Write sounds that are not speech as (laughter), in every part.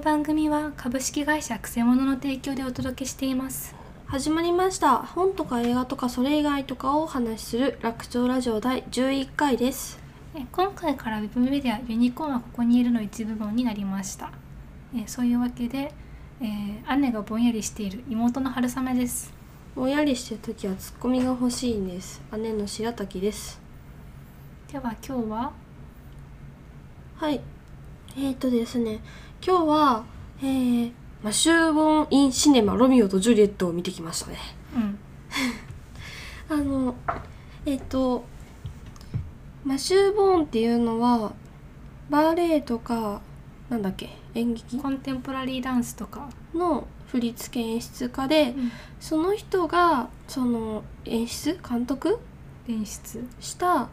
の番組は株式会社くせ者の提供でお届けしています。始まりました。本とか映画とかそれ以外とかをお話しする楽長ラジオ第11回です。え今回からウェブメディアユニコーンはここにいるの一部分になりました。えそういうわけで、えー姉がぼんやりしている妹の春雨です。ぼんやりしてる時はツッコミが欲しいんです。姉の白滝です。では今日は？はい。えーとですね今日はえー、マシューボン・イン・シネマ・ロミオとジュリエットを見てきましたね。うん。(laughs) あのえっ、とマシューボーンっていうのはバレエとかなんだっけ演劇？コンテンポラリーダンスとか、の振付演出家でその人がその演出？監督？演出、した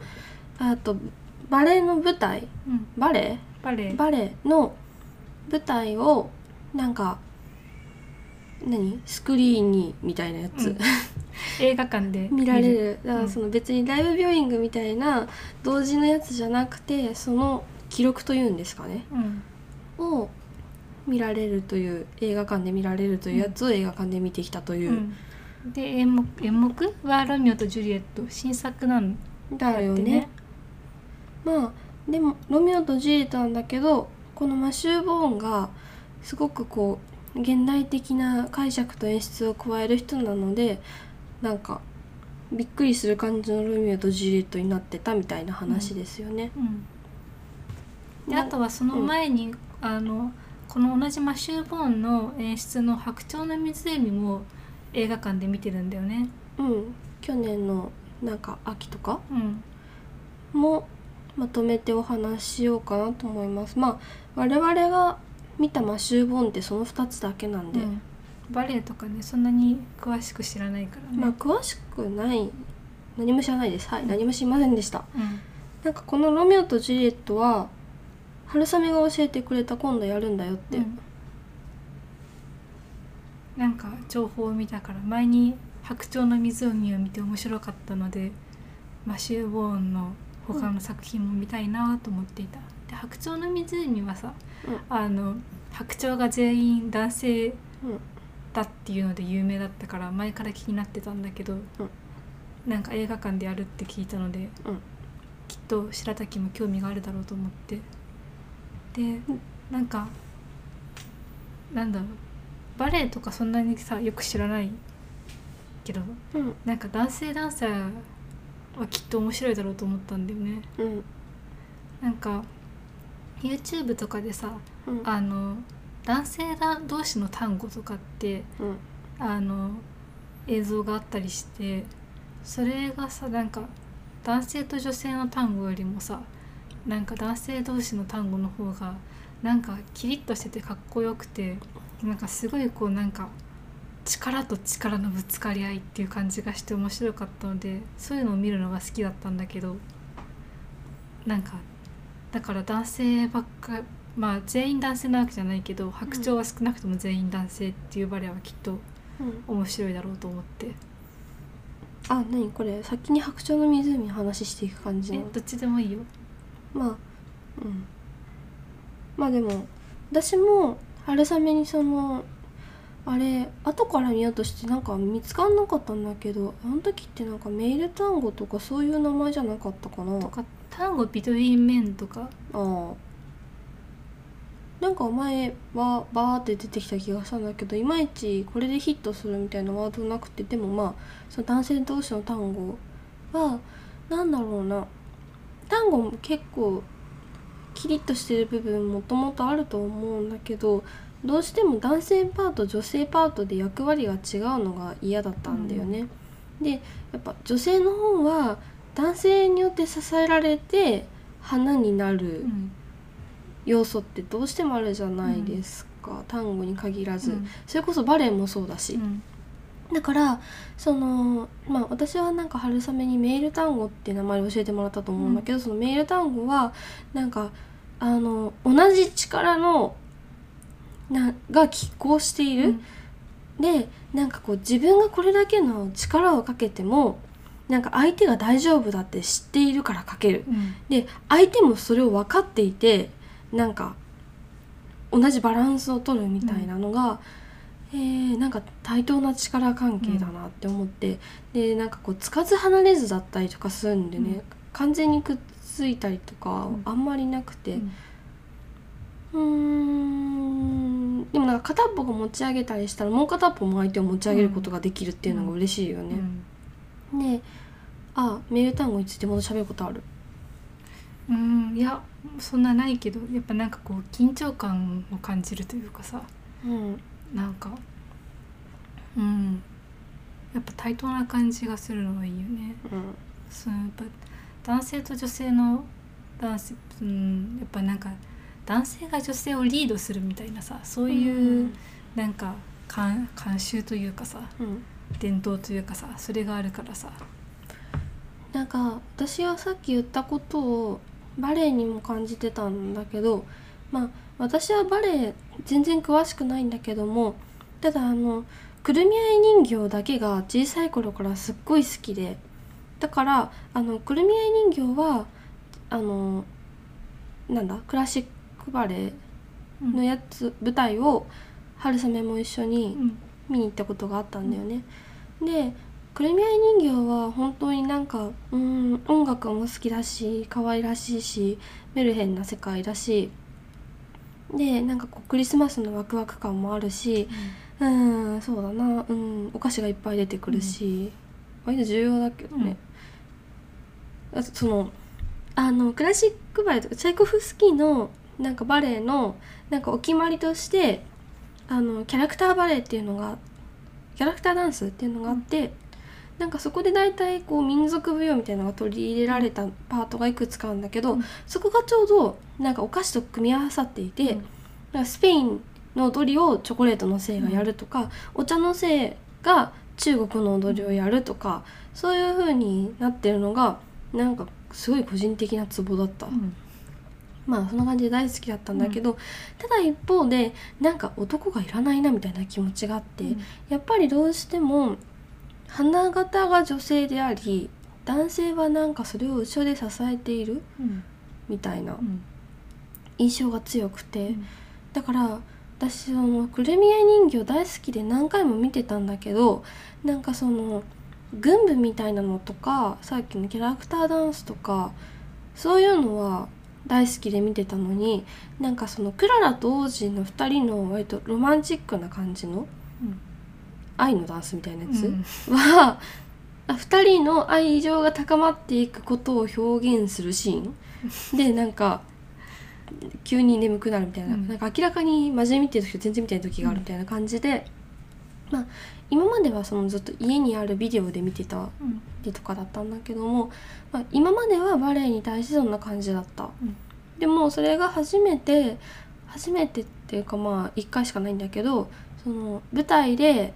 あとバレエの舞台？うん、バレエ？バレエ。バレエの舞台をなんか何？スクリーンにみたいなやつ、うん。(laughs) 映画館で。見られる。だかうんらその別にライブビューイングみたいな同時のやつじゃなくてその記録というんですかね。うん。を見られるという映画館で見られるというやつを映画館で見てきたという。う、ん、で演目演目？はロミオとジュリエット新作なんだよってね。まあでもロミオとジュリエットなんだけどこのマシュー・ボーンがすごくこう現代的な解釈と演出を加える人なのでなんかびっくりする感じのロミオとジュリエットになってたみたいな話ですよね。うん、でなあとはその前に、あのこの同じマシュー・ボーンの演出の「白鳥の湖」も映画館で見てるんだよね。うん、去年のなんか秋とかうんもまとめてお話ししようかなと思います。まあ我々が見たマシュー・ボーンってその2つだけなんで、うん。バレエとかねそんなに詳しく知らないからね。まあ詳しくない。何も知らないです。はい、何も知りませんでした。うん。なんかこの「ロミオとジュリエット」は春雨が教えてくれた今度やるんだよって、うん。なんか情報を見たから前に「白鳥の湖」を見て面白かったのでマシュー・ボーンの他の作品も見たいなと思っていた。で白鳥の湖はさ、うん。あの白鳥が全員男性うん。だっていうので有名だったから前から気になってたんだけど、なんか映画館でやるって聞いたのでうん。きっと白滝も興味があるだろうと思って。でなんかなんだろう。バレエとかそんなにさよく知らないけどうん。なんか男性ダンサーはきっと面白いだろうと思ったんだよね。うん。なんか YouTube とかでさうん。あの男性だ同士の単語とかってうん。あの映像があったりしてそれがさなんか男性と女性の単語よりもさなんか男性同士の単語の方がなんかキリッとしててかっこよくてなんかすごいこうなんか力と力のぶつかり合いっていう感じがして面白かったのでそういうのを見るのが好きだったんだけどなんかだから男性ばっかまあ全員男性なわけじゃないけど白鳥は少なくとも全員男性っていうバレエはきっとうん。面白いだろうと思って。あ何これ？先に白鳥の湖の話していく感じの？えどっちでもいいよ。まあうん。まあでも私も春雨にそのあれ後から見ようとしてなんか見つかんなかったんだけどあの時ってなんかメール単語とかそういう名前じゃなかったかな。とか単語ビトウィンメンとか？ああ。なんか前はバーって出てきた気がしたんだけどいまいちこれでヒットするみたいなワードなくてでもまあその男性同士の単語はなんだろうな。単語も結構キリッとしてる部分もともとあると思うんだけどどうしても男性パート女性パートで役割が違うのが嫌だったんだよね。でやっぱ女性の方は男性によって支えられて花になるうん。要素ってどうしてもあるじゃないですか、単語に限らず、うん。それこそバレエもそうだし、うん。だからそのまあ私はなんか春雨にメール単語って名前を教えてもらったと思うんだけど、そのメール単語はなんかあの同じ力のなが拮抗している、でなんかこう自分がこれだけの力をかけてもなんか相手が大丈夫だって知っているからかける。うん。で相手もそれを分かっていてなんか同じバランスを取るみたいなのが、えーなんか対等な力関係だなって思って、でなんかこうつかず離れずだったりとかするんでね、うん。完全にくっついたりとかうん。あんまりなくて。うんうーんでもなんか片っぽが持ち上げたりしたらもう片っぽも相手を持ち上げることができるっていうのが嬉しいようね。ん。であメール単語についてまだ喋ることある？うん。いやそんなないけどやっぱなんかこう緊張感を感じるというかさ。うん。なんかうん。やっぱ対等な感じがするのがいいよね。そのやっぱ男性と女性の男性うんやっぱなんか男性が女性をリードするみたいなさそういう、なんか慣慣習というかさうん。伝統というかさそれがあるからさ。なんか私はさっき言ったことをバレエにも感じてたんだけどまあ私はバレエ全然詳しくないんだけどもただあのくるみ合い人形だけが小さい頃からすっごい好きでだからあのくるみ合い人形はあのなんだクラシックバレエうん。のやつ舞台を春雨も一緒にうん。見に行ったことがあったんだよね。でくるみ合い人形は本当になんかうん音楽も好きだし可愛らしいしメルヘンな世界だしでなんかこうクリスマスのワクワク感もあるしうん。そうだなうんお菓子がいっぱい出てくるし、割と重要だけどね。あとそのあのクラシックバレエとかチャイコフスキーのなんかバレエのなんかお決まりとしてあのキャラクターバレエっていうのがキャラクターダンスっていうのがあって、なんかそこで大体こう民族舞踊みたいなのが取り入れられたパートがいくつかあるんだけど、うん。そこがちょうどなんかお菓子と組み合わさっていて、うん。なんかスペインの踊りをチョコレートのせいがやるとか、お茶のせいが中国の踊りをやるとかそういう風になってるのがなんかすごい個人的なツボだった。うんまあそんな感じで大好きだったんだけど、ただ一方でなんか男がいらないなみたいな気持ちがあって、やっぱりどうしても花形が女性であり男性はなんかそれを後ろで支えているうん。みたいなうん。印象が強くて、うん。だから私そのくるみ合い人形大好きで何回も見てたんだけどなんかその軍部みたいなのとかさっきのキャラクターダンスとかそういうのは大好きで見てたのになんかそのクララと王子の2人の割とロマンチックな感じのうん。愛のダンスみたいなやつ、うん。はあ2人の愛情が高まっていくことを表現するシーン。でなんか急に眠くなるみたいな,、うん。なんか明らかに真面目に見てる時と全然見てない時があるみたいな感じで、まあ今まではそのずっと家にあるビデオで見てたうん。りとかだったんだけども、まあ、今まではバレエに対してそんな感じだった、うん。でもそれが初めて初めてっていうかまあ1回しかないんだけどその舞台で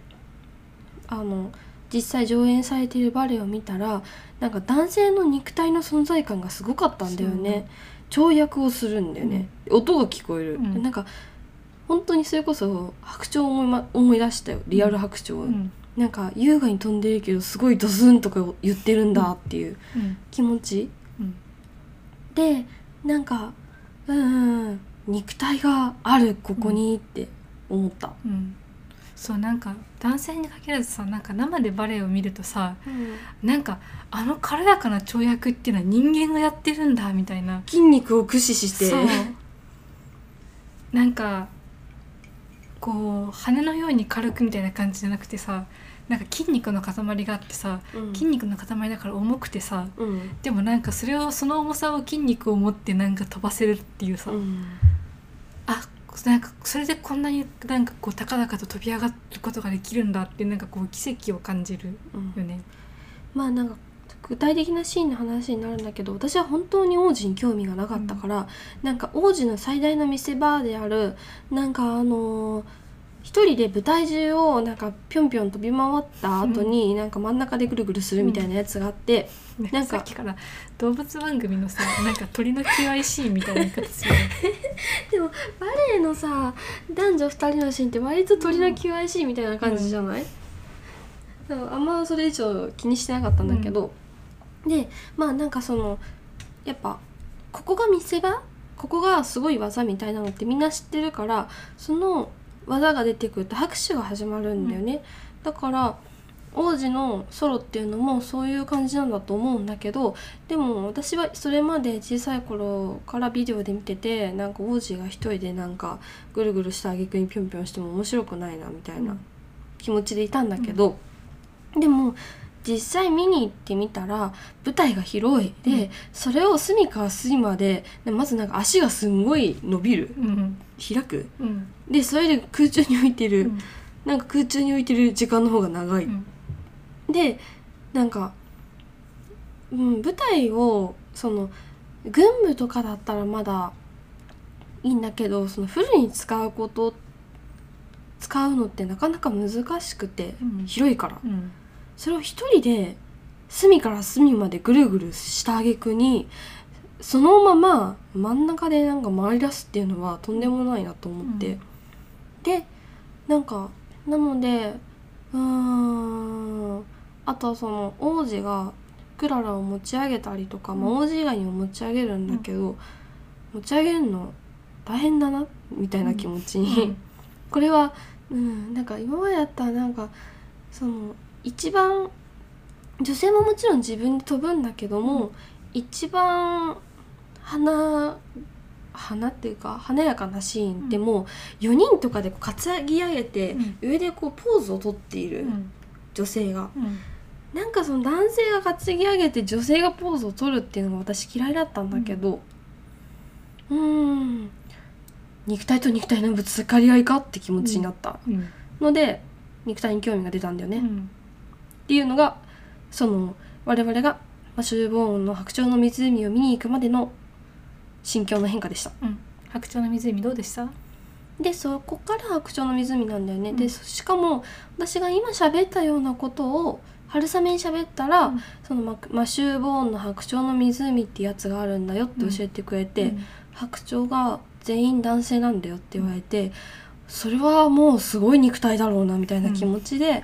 あの実際上演されているバレエを見たらなんか男性の肉体の存在感がすごかったんだよね。跳躍をするんだよね、音が聞こえる、うん。なんか本当にそれこそ白鳥を思い,、ま、思い出したよ。リアル白鳥、うん。なんか優雅に飛んでるけどすごいドスンとか言ってるんだっていううん。気持ち、うん。でなんかうんうんうん肉体があるここにって思った、うん。そうなんか男性に限らずさなんか生でバレエを見るとさなんかあの軽やかな跳躍っていうのは人間がやってるんだみたいな。筋肉を駆使して。そう。なんかこう羽のように軽くみたいな感じじゃなくてさなんか筋肉の塊があってさうん。筋肉の塊だから重くてさうん。でもなんかそれをその重さを筋肉を持ってなんか飛ばせるっていうさ、うん。あなんかそれでこんなになんかこう高々と飛び上がることができるんだってなんかこう奇跡を感じるうん。よね。まあなんか具体的なシーンの話になるんだけど私は本当に王子に興味がなかったから、なんか王子の最大の見せ場であるなんかあのー一人で舞台中をなんかぴょんぴょん飛び回った後に、なんか真ん中でぐるぐるするみたいなやつがあって、ねなんかさっきから動物番組のさなんか鳥の求愛シーンみたいな言い方する。よ (laughs) ねでもバレエのさ男女2人のシーンって割と鳥の求愛シーンみたいな感じじゃない、そうあんまそれ以上気にしてなかったんだけど、でまあなんかそのやっぱここが見せ場？ここがすごい技みたいなのってみんな知ってるからその技が出てくると拍手が始まるんだよね、だから王子のソロっていうのもそういう感じなんだと思うんだけどでも私はそれまで小さい頃からビデオで見ててなんか王子が一人でなんかぐるぐるした挙句にぴょんぴょんしても面白くないなみたいな気持ちでいたんだけど、でも実際見に行ってみたら舞台が広い。で、うん。それを隅から隅まででまずなんか足がすんごい伸びる。うん開く。うん。でそれで空中に浮いてる、うん。なんか空中に浮いてる時間の方が長い、うん。でなんか、うん、舞台をその軍部とかだったらまだいいんだけどそのフルに使うこと使うのってなかなか難しくてうん。広いから。うんそれを一人で隅から隅までぐるぐるした挙句にそのまま真ん中でなんか回り出すっていうのはとんでもないなと思って、でなんかなのでうーんあとはその王子がクララを持ち上げたりとか、まあ、うん王子以外にも持ち上げるんだけど、持ち上げるの大変だなみたいな気持ちに、うん。これは、うん、なんか今までだったらなんかその一番女性ももちろん自分で飛ぶんだけども、一番花花っていうか華やかなシーンでも4人とかでこう担ぎ上げて、うん。上でこうポーズをとっているうん。女性が、うん。なんかその男性が担ぎ上げて女性がポーズを取るっていうのが私嫌いだったんだけどうーん。肉体と肉体のぶつかり合いかって気持ちになったうん。ので、肉体に興味が出たんだよね、っうんていうのがその我々がマシューボーンの白鳥の湖を見に行くまでの心境の変化でした。うん。白鳥の湖どうでした？でそこから白鳥の湖なんだよね、うん。でそしかも私が今喋ったようなことを春雨に喋ったら、うん。そのママシューボーンの白鳥の湖ってやつがあるんだよって教えてくれて、うん。白鳥が全員男性なんだよって言われて、それはもうすごい肉体だろうなみたいな気持ちで、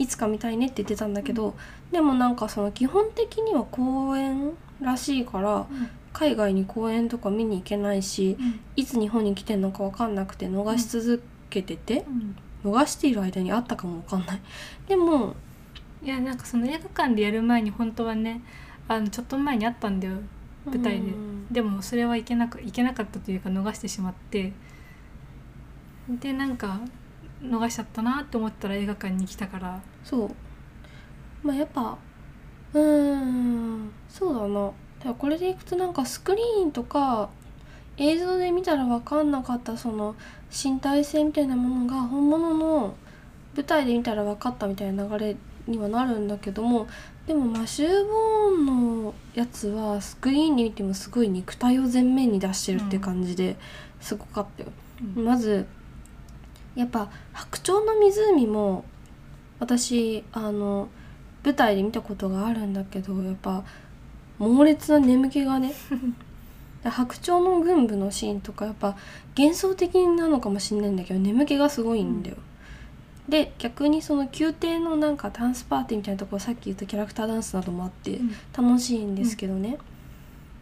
いつか見たいねって言ってたんだけど、でもなんかその基本的には公演らしいから海外に公演とか見に行けないしうん。いつ日本に来てんのか分かんなくて逃し続けてて、うん。逃している間にあったかも分かんない。(laughs) でもいやなんかその映画館でやる前に本当はねあのちょっと前にあったんだよ舞台で。うん。でもそれはいけなくいけなかったというか逃してしまって。でなんか逃しちゃったなって思ったら映画館に来たからそう。まあやっぱうーんそうだな。だからこれでいくとなんかスクリーンとか映像で見たら分かんなかったその身体性みたいなものが本物の舞台で見たら分かったみたいな流れにはなるんだけどもでもマシュー・ボーンのやつはスクリーンで見てもすごい肉体を前面に出してるって感じですごかったよ。うんまずやっぱ「白鳥の湖」も私あの舞台で見たことがあるんだけどやっぱ猛烈な眠気がね (laughs) で白鳥の軍部のシーンとかやっぱ幻想的なのかもしれないんだけど眠気がすごいんだよ。で逆にその宮廷のなんかダンスパーティーみたいなところさっき言ったキャラクターダンスなどもあって、うん。楽しいんですけどね、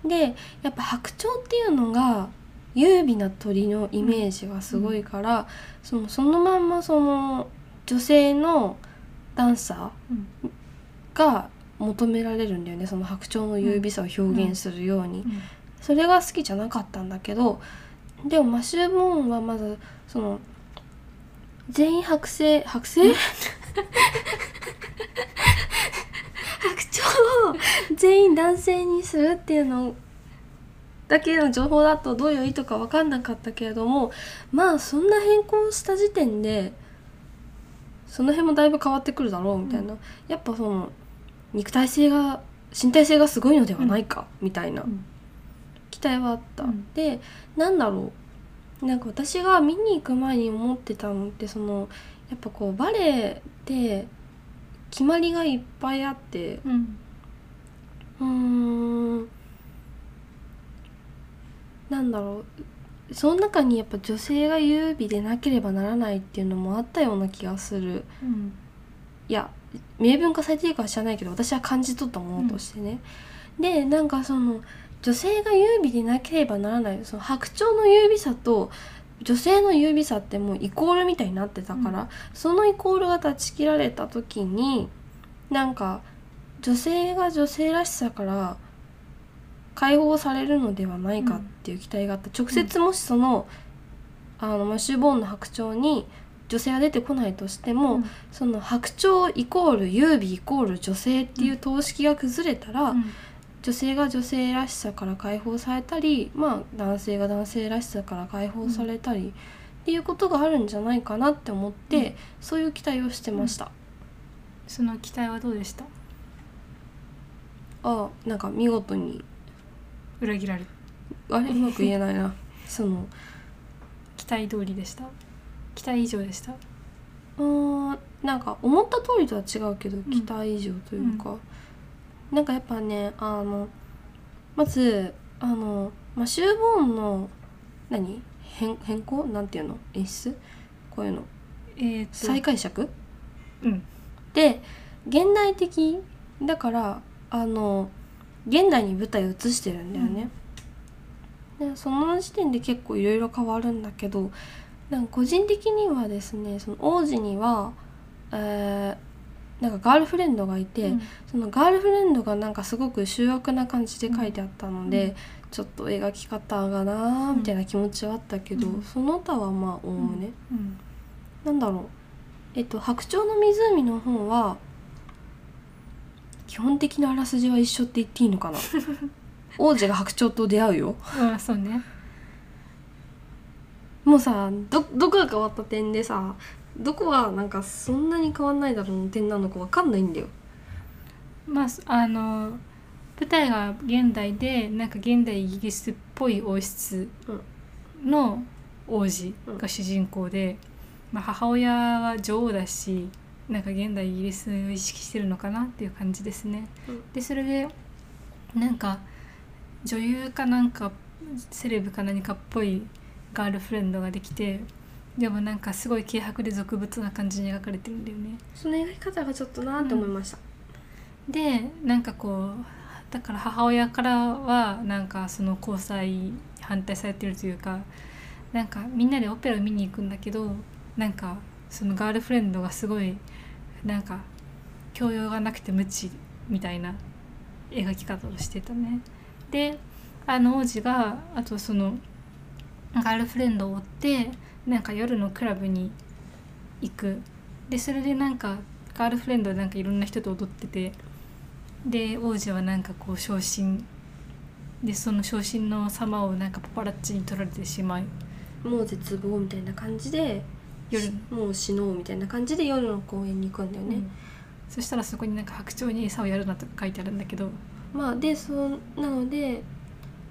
でやっぱ白鳥っていうのが優美な鳥のイメージがすごいから、そのそのまんまその女性のダンサうん。ーが求められるんだよね。その白鳥の優美さを表現するように、うん。それが好きじゃなかったんだけどでもマシュー・ボーンはまずその全員剥製剥製白鳥を全員男性にするっていうのだけの情報だとどういう意図か分かんなかったけれどもまあそんな変更した時点でその辺もだいぶ変わってくるだろうみたいな、やっぱその肉体性が身体性がすごいのではないか、みたいなうん。期待はあった、うん。でなんだろう。なんか私が見に行く前に思ってたのってそのやっぱこうバレエって決まりがいっぱいあってうん。なんだろうその中にやっぱ女性が優美でなければならないっていうのもあったような気がする。うん。いや明文化されてるかは知らないけど私は感じ取ったものとしてね、でなんかその女性が優美でなければならないその白鳥の優美さと女性の優美さってもうイコールみたいになってたから、うん。そのイコールが断ち切られた時になんか女性が女性らしさから解放されるのではないかっていう期待があった、直接もしその,、あのマッシュボーンの白鳥に女性が出てこないとしても、うん。その白鳥イコール優美イコール女性っていう等式が崩れたら、うん。女性が女性らしさから解放されたり、まあ、男性が男性らしさから解放されたり、っていうことがあるんじゃないかなって思って、うん。そういう期待をしてました、その期待はどうでした？ああなんか見事に裏切られあれうまく言えないな。(laughs) その期待通りでした？期待以上でした？うーんなんか思った通りとは違うけど期待以上というか、なんかやっぱねあのまずあのマシュー・ボーンの何？変変更？なんていうの？演出？こういうの？えー、と再解釈？うん。で現代的？だからあの現代に舞台を移してるんだよね、でその時点で結構いろいろ変わるんだけどなんか個人的にはですねその王子には、えーなんかガールフレンドがいて、うん。そのガールフレンドがなんかすごく醜悪な感じで書いてあったので、うん。ちょっと描き方がなーみたいな気持ちはあったけど、うん。その他はまあおおむね、うん。なんだろう。えっと「白鳥の湖」の方は基本的なあらすじは一緒って言っていいのかな？(laughs) 王子が白鳥と出会うよ。ああそうね。もうさどどこが変わった点でさどこがなんかそんなに変わんないだろうの点なのかわかんないんだよ。まああの舞台が現代でなんか現代イギリスっぽい王室の王子が主人公で、まあ、母親は女王だしなんか現代イギリスを意識してるのかなっていう感じですね。うんでそれでなんか女優かなんかセレブか何かっぽいガールフレンドができてでもなんかすごい軽薄で俗物な感じに描かれてるんだよね。その描き方がちょっとなーって思いました、でなんかこうだから母親からはなんかその交際反対されてるというかなんかみんなでオペラを見に行くんだけどなんかそのガールフレンドがすごいなんか教養がなくて無知みたいな描き方をしてたね。であの王子があとそのガールフレンドを追ってなんか夜のクラブに行く。でそれでなんかガールフレンドはなんかいろんな人と踊っててで王子はなんかこう昇進。でその昇進の様をなんかパパラッチに撮られてしまいもう絶望みたいな感じで夜しもう死のうみたいな感じで夜の公園に行くんだよね、うん。そしたらそこになんか白鳥に餌をやるなとか書いてあるんだけど。まあでそうなので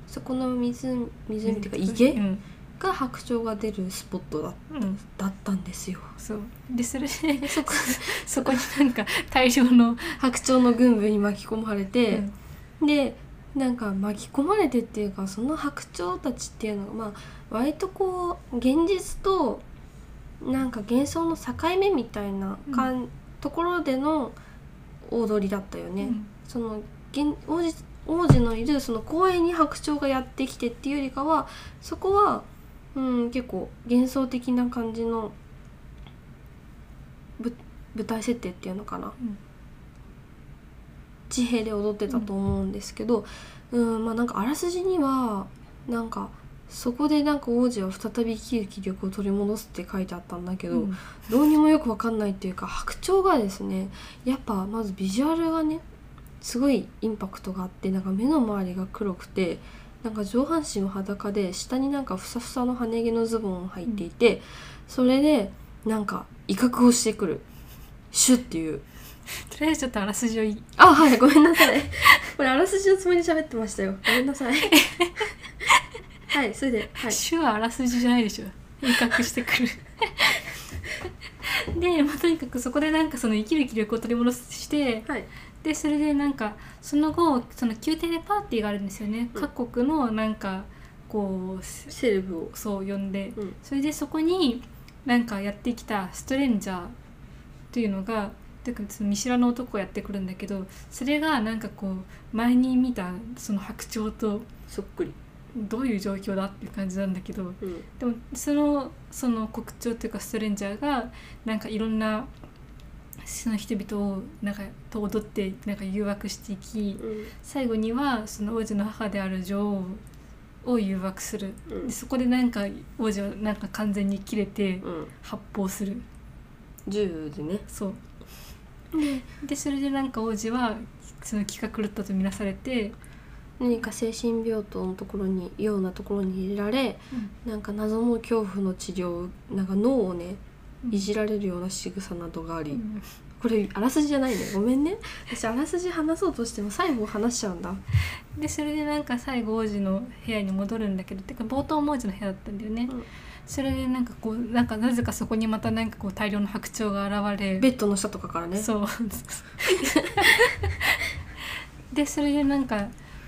そこの湖湖っていうか池うん、が白鳥が出るスポットだうん、だったんですよ。そう。でそれでで (laughs) そこ (laughs) そこになんか大量の、白鳥の軍部に巻き込まれうて、ん。でなんか巻き込まれてっていうかその白鳥たちっていうのがまあ割とこう現実となんか幻想の境目みたいなかん、ところでの踊りだったよね。うん。その現王子王子のいるその公園に白鳥がやってきてっていうよりかはそこは、うん、結構幻想的な感じのぶ舞台設定っていうのかな。うん。地平で踊ってたと思うんですけど、うんまあなんかあらすじにはなんかそこでなんか王子は再び生きる気力を取り戻すって書いてあったんだけど、うん。どうにもよくわかんないっていうか白鳥がですねやっぱまずビジュアルがねすごいインパクトがあってなんか目の周りが黒くてなんか上半身は裸で下になんかふさふさの羽毛のズボンを履いていて、それでなんか威嚇をしてくる。シュッっていう。とりあえずちょっとあらすじをい。あはいごめんなさい。これあらすじのつもりで喋ってましたよ。ごめんなさい (laughs) はいそれではい。手話あらすじじゃないでしょ。威嚇してくる。(laughs) で、まあ、とにかくそこでなんかその生きる気力を取り戻してはい。でそれでなんかその後その宮廷でパーティーがあるんですよね、うん。各国のなんかこうセレブを。そう呼んで。うん。それでそこになんかやってきたストレンジャーというのがていうかその見知らぬ男がやってくるんだけどそれがなんかこう前に見たその白鳥とそっくり、どういう状況だっていう感じなんだけどうん。でもそのその国鳥っていうかストレンジャーがなんかいろんなその人々をなんかと踊ってなんか誘惑していき最後にはその王子の母である女王を誘惑する。うん。でそこでなんか王子はなんか完全に切れてうん、発砲する。銃でね。そう。でそれでなんか王子はその気が狂ったとみなされて、何か精神病棟のところにようなところに入れられなんか謎の恐怖の治療なんか脳をねいじられるような仕草などがあり、うん。これあらすじじゃないねごめんね。(laughs) 私あらすじ話そうとしても最後話しちゃうんだ。でそれでなんか最後王子の部屋に戻るんだけどてか冒頭も王子の部屋だったんだよね、うん。それでなんかこうなんかなぜかそこにまたなんかこう大量の白鳥が現れベッドの下とかからね。そう。(laughs) でそれでなんか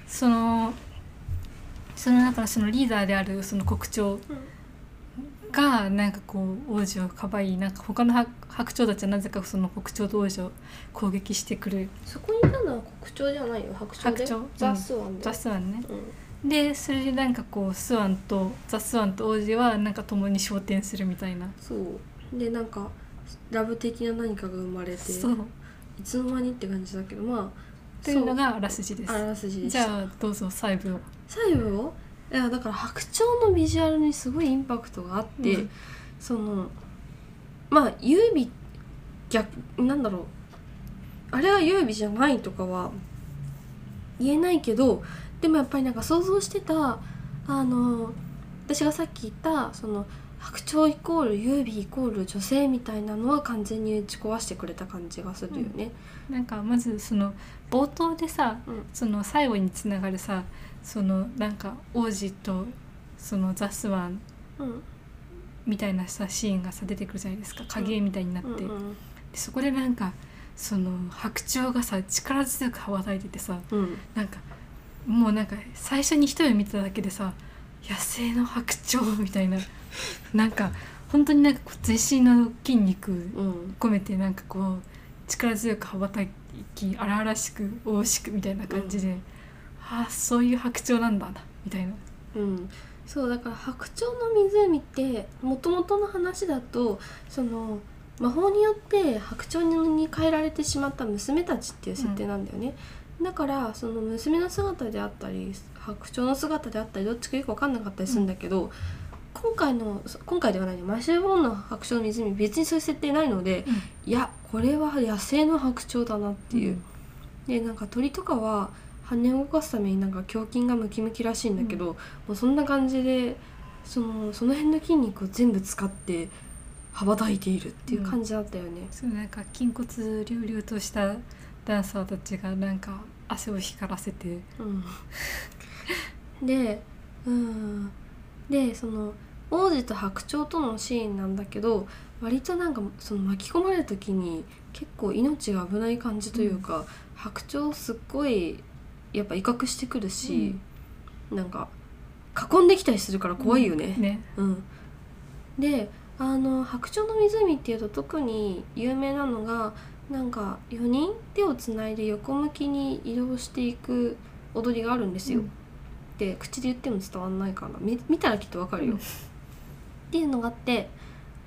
そのその中のそのリーダーであるその国鳥がなんかこう王子をかばいなんか他の白白鳥たちはなぜかその国鳥と王子を攻撃してくる。そこにいたのは国鳥じゃないよ。白鳥で？白鳥。ザ・スワンで。ザ・スワンね。うん。でそれでなんかこうスワンとザ・スワンと王子はなんか共に昇天するみたいな。そう。でなんかラブ的な何かが生まれてそう。いつの間にって感じだけどまあというのがあらすじです。あらすじじゃあどうぞ細部を。最後いやだから白鳥のビジュアルにすごいインパクトがあって、うん。そのまあ優美逆なんだろう。あれは優美じゃないとかは言えないけどでもやっぱりなんか想像してたあの私がさっき言ったその白鳥イコール優美イコール女性みたいなのは完全に打ち壊してくれた感じがするよね。なんかまずその冒頭でさうん。その最後につながるさそのなんか王子とそのザ・スワンうん。みたいなさシーンがさ出てくるじゃないですか。影みたいになって、うんうん。でそこでなんかその白鳥がさ力強く羽ばたいててさうん。なんかもうなんか最初に一目見ただけでさ野生の白鳥みたいな (laughs) なんか本当になんかこう全身の筋肉うん。込めてなんかこう力強く羽ばたき荒々しく大しくみたいな感じで、ああそういう白鳥なんだなみたいな。うん、そうだから白鳥の湖ってもともとの話だとその魔法によって白鳥に変えられてしまった娘たちっていう設定なんだよね、だからその娘の姿であったり白鳥の姿であったりどっちかよく分かんなかったりするんだけど、今回のそ今回ではないねマシュー・ボーンの白鳥の湖別にそういう設定ないのでいやこれは野生の白鳥だなっていう。でなんか鳥とかは羽を動かすためになんか胸筋がムキムキらしいんだけど、もうそんな感じでそのその辺の筋肉を全部使って羽ばたいているっていう感じだったよね。そうなんか筋骨隆々としたダンサーたちがなんか汗を光らせて。うん、でうんでその王子と白鳥とのシーンなんだけど割となんかその巻き込まれる時に結構命が危ない感じというか、白鳥すっごいやっぱ威嚇してくるし、なんか囲んできたりするから怖いよね。ね。うん、であの白鳥の湖っていうと特に有名なのがなんか4人手をつないで横向きに移動していく踊りがあるんですよ。うんで口で言っても伝わんないかな。見見たらきっとわかるよ。うん。っていうのがあって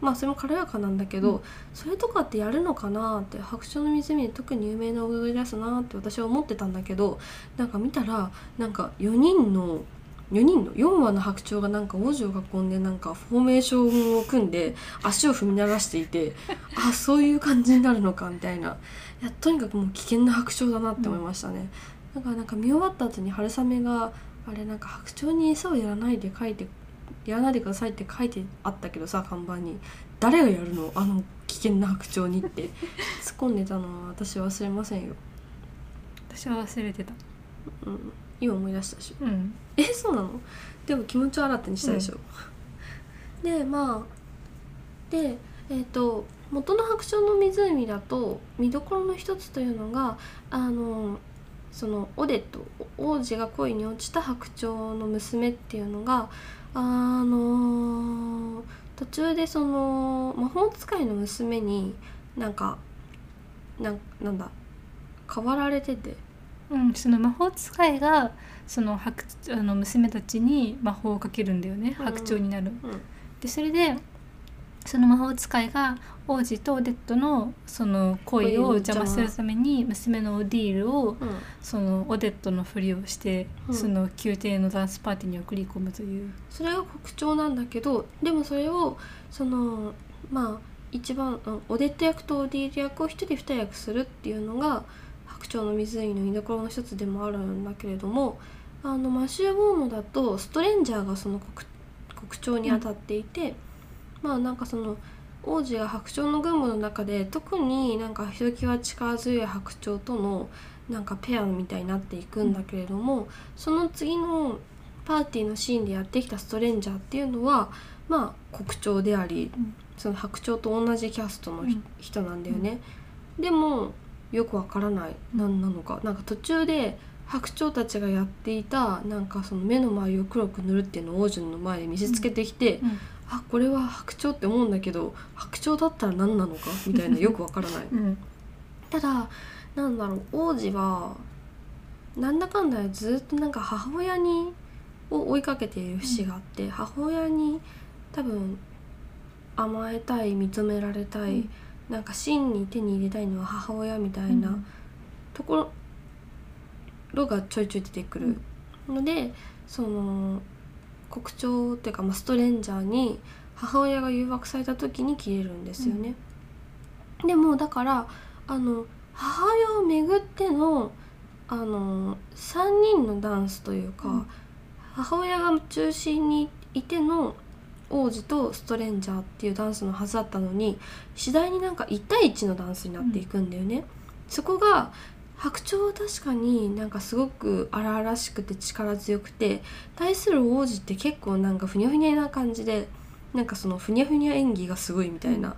まあそれも軽やかなんだけど、うん。それとかってやるのかなって白鳥の湖で特に有名な踊り出すなって私は思ってたんだけどなんか見たらなんか4人の4人の4羽の白鳥がなんか王子を囲んでなんかフォーメーションを組んで足を踏み鳴らしていて (laughs) あそういう感じになるのかみたいな。いやとにかくもう危険な白鳥だなって思いましたね。だからなんか見終わった後に春雨があれなんか白鳥に餌をやらないで書いてやらないでくださいって書いてあったけどさ看板に。誰がやるの？あの危険な白鳥にって。突っ込んでたのは私は忘れませんよ、私は忘れてた。うん、今思い出したでしょ？うん。えそうなの？でも気持ちを新たにしたでしょ、(laughs) でまあでえっ、と元の白鳥の湖だと見どころの一つというのがあのそのオデット王子が恋に落ちた白鳥の娘っていうのがあの途中でその魔法使いの娘になんかなんなんだ変わられてて。うん、その魔法使いがその白あの娘たちに魔法をかけるんだよねうん。白鳥になる。うん。でそれでその魔法使いが王子とオデットのその恋を邪魔するために娘のオディールをうんそのオデットのふりをして、うんその宮廷のダンスパーティーに送り込むという。それが国鳥なんだけどでもそれをそのまあ一番うんオデット役とオディール役を一人二役するっていうのが白鳥の湖の見どころの一つでもあるんだけれどもあのマシュー・ボーノだとストレンジャーがその国国鳥に当たっていて、まあなんかその王子が白鳥の軍部の中で特になんかひときわ力強い白鳥とのなんかペアみたいになっていくんだけれども、その次のパーティーのシーンでやってきたストレンジャーっていうのはまあ国鳥であり、うん。その白鳥と同じキャストのひ、うん。人なんだよね。でもよくわからない。何なのか。なんか途中で白鳥たちがやっていたなんかその目の周りを黒く塗るっていうのを王子の前で見せつけてきて、うんあこれは白鳥って思うんだけど白鳥だったら何なのか？みたいなよくわからない。(laughs) うん。ただなんだろう王子はなんだかんだずっとなんか母親にを追いかけている節があって、母親に多分甘えたい認められたい、うん。なんか真に手に入れたいのは母親みたいなところがちょいちょい出てくるので、その国鳥っていうか、まあ、ストレンジャーに母親が誘惑された時に切れるんですよね。でもだからあの母親をめぐってのあの3人のダンスというか、うん母親が中心にいての王子とストレンジャーっていうダンスのはずだったのに次第になんか1対1のダンスになっていくんだよね。そこが白鳥は確かになんかすごく荒々しくて力強くて対する王子って結構なんかふにゃふにゃな感じでなんかそのふにゃふにゃ演技がすごいみたいな、うん。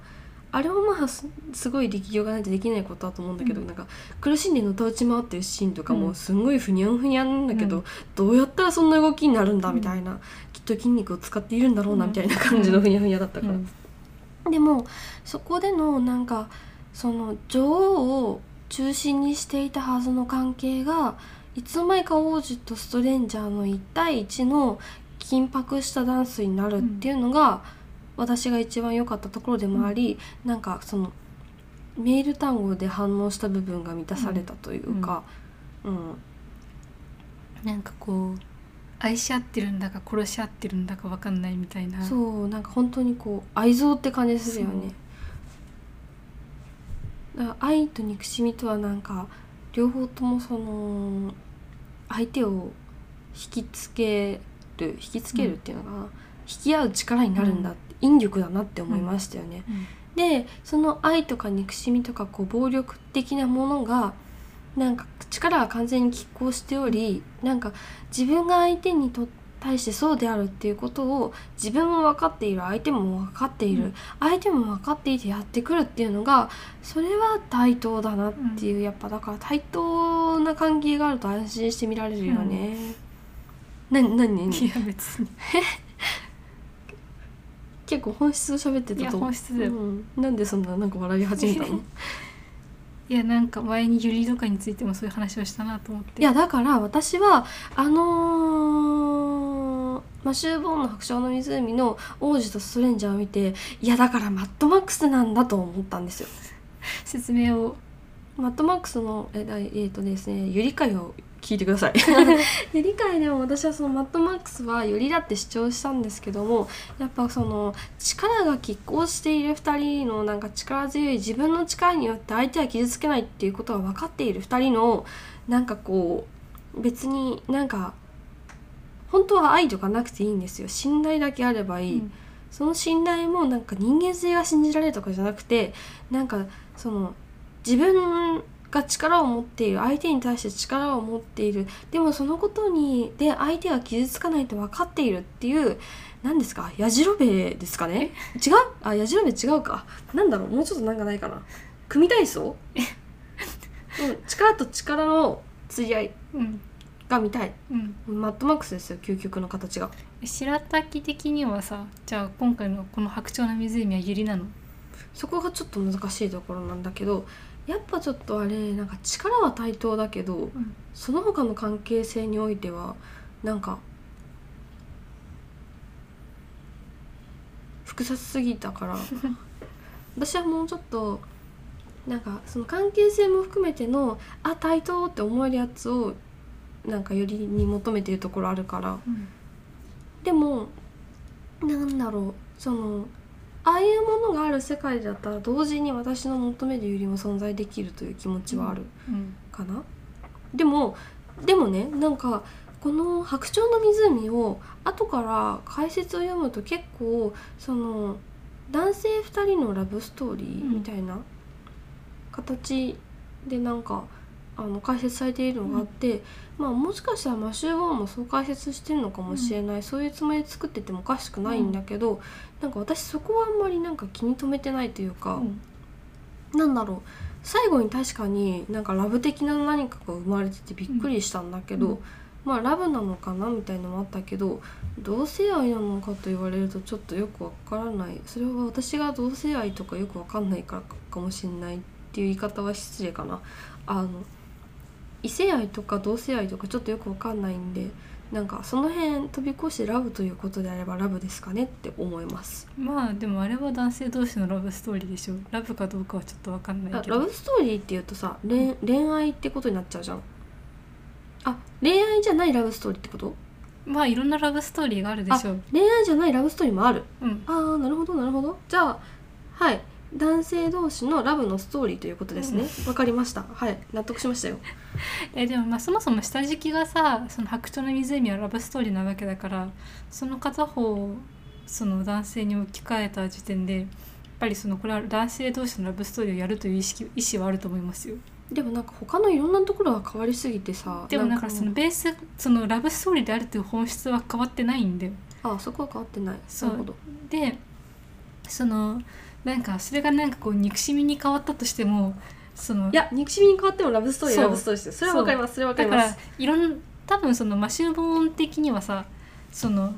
あれもまあすすごい力量がないとできないことだと思うんだけど、うん。なんか苦しんでのたうち回ってるシーンとかもうん。すんごいふにゃんふにゃんなんだけど、うん。どうやったらそんな動きになるんだうんみたいな、きっと筋肉を使っているんだろうなうんみたいな感じのふにゃふにゃだったから。うん。でもそこでのなんかその女王を中心にしていたはずの関係がいつの間にか王子とストレンジャーの1対1の緊迫したダンスになるっていうのが、私が一番良かったところでもあり、なんかそのメール単語で反応した部分が満たされたというか、うん。なんかこう愛し合ってるんだか殺し合ってるんだかわかんないみたいな。そうなんか本当にこう愛憎って感じするよねだから愛と憎しみとはなんか両方ともその相手を引きつける引きつけるっていうのが、引き合う力になるんだって、引力だなって思いましたよね、うん。でその愛とか憎しみとかこう暴力的なものがなんか力が完全に拮抗しておりなんか自分が相手にと対してそうであるっていうことを自分も分かっている相手も分かっている、うん。相手も分かっていてやってくるっていうのがそれは対等だなっていう、やっぱだから対等な関係があると安心して見られるよね。なになにいや別に。結構本質を喋ってたと。本質だよ、うん、なんでそんななんか笑い始めたの？(laughs) いやなんか前にユリとかについてもそういう話をしたなと思って。いやだから私はあのーマシュー・ボーンの白鳥の湖の王子とストレンジャーを見ていやだからマッドマックスなんだと思ったんですよ。説明を。マッドマックスのえだえーとですねゆり会を聞いてください。(laughs) ゆり会でも私はそのマッドマックスはよりだって主張したんですけどもやっぱその力が拮抗している2人のなんか力強い自分の力によって相手は傷つけないっていうことが分かっている2人のなんかこう別になんか本当は愛とかなくていいんですよ。信頼だけあればいい、うん。その信頼もなんか人間性が信じられるとかじゃなくてなんかその自分が力を持っている相手に対して力を持っている。でもそのことにで相手が傷つかないと分かっているっていう何ですか？やじろべですかね？違う？あやじろべ違うか。なんだろう？もうちょっとなんかないかな。組体操うん。力と力の釣り合い。うんが見たい。うん。マッドマックスですよ究極の形が。白滝的にはさじゃあ今回のこの白鳥の湖はユリなの？そこがちょっと難しいところなんだけどやっぱちょっとあれなんか力は対等だけどうん。その他の関係性においてはなんか複雑すぎたから。(laughs) 私はもうちょっとなんかその関係性も含めてのあ対等って思えるやつをなんかよりに求めてるところあるから。うん。でもなんだろう。そのああいうものがある世界だったら同時に私の求めるよりも存在できるという気持ちはある。うん。かな。でもでもねなんかこの「白鳥の湖」を後から解説を読むと結構その男性2人のラブストーリーみたいな形でなんかあの解説されているのがあって、まあもしかしたらマシュー・ボーンもそう解説してるのかもしれない、そういうつもりで作っててもおかしくないんだけど、なんか私そこはあんまりなんか気に留めてないというか。うん。なんだろう。最後に確かになんかラブ的な何かが生まれててびっくりしたんだけど、うん。まあラブなのかなみたいのもあったけど同性愛なのかと言われるとちょっとよくわからない。それは私が同性愛とかよくわかんないからかもしれないっていう言い方は失礼かな。あの異性愛とか同性愛とかちょっとよくわかんないんでなんかその辺飛び越してラブということであればラブですかねって思います。まあでもあれは男性同士のラブストーリーでしょ。ラブかどうかはちょっと分かんないけど。あラブストーリーっていうとさ恋恋愛ってことになっちゃうじゃん。あ恋愛じゃないラブストーリーってこと？まあいろんなラブストーリーがあるでしょう。恋愛じゃないラブストーリーもある。うん。ああなるほどなるほど。じゃあはい男性同士のラブのストーリーということですね。わ、かりました。はい。納得しましたよ。(laughs) えでもまあそもそも下敷きがさその白鳥の湖はラブストーリーなわけだからその片方をその男性に置き換えた時点でやっぱりそのこれは男性同士のラブストーリーをやるという意識意思はあると思いますよ。でもなんか他のいろんなところが変わりすぎてさでもなんかそのベースそのラブストーリーであるという本質は変わってないんだよ。あそこは変わってない。そう。でそのなんかそれがなんかこう憎しみに変わったとしてもそのいや憎しみに変わってもラブストーリーラブストーリーです。よそれはわかりますそれはわかだからりますいろん多分そのマシュー・ボーン的にはさその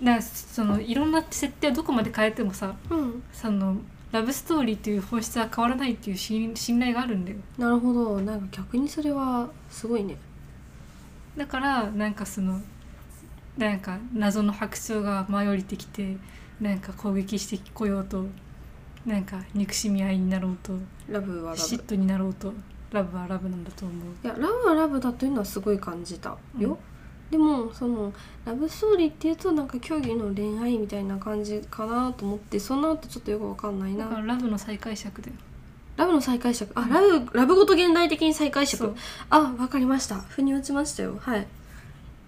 なそのいろんな設定をどこまで変えてもさうん。そのラブストーリーっていう本質は変わらないっていう信信頼があるんだよ。なるほど。なんか逆にそれはすごいね。だからなんかそのなんか謎の白鳥が舞い降りてきてなんか攻撃してこようとなんか憎しみ合いになろうとラブはラブ。嫉妬になろうとラブはラブなんだと思う。いやラブはラブだというのはすごい感じたよ、でもそのラブストーリーっていうとなんか競技の恋愛みたいな感じかなと思ってその後ちょっとよくわかんないだからなラブの再解釈でラブの再解釈。あラブラブごと現代的に再解釈。あわかりました。腑に落ちましたよ。はい。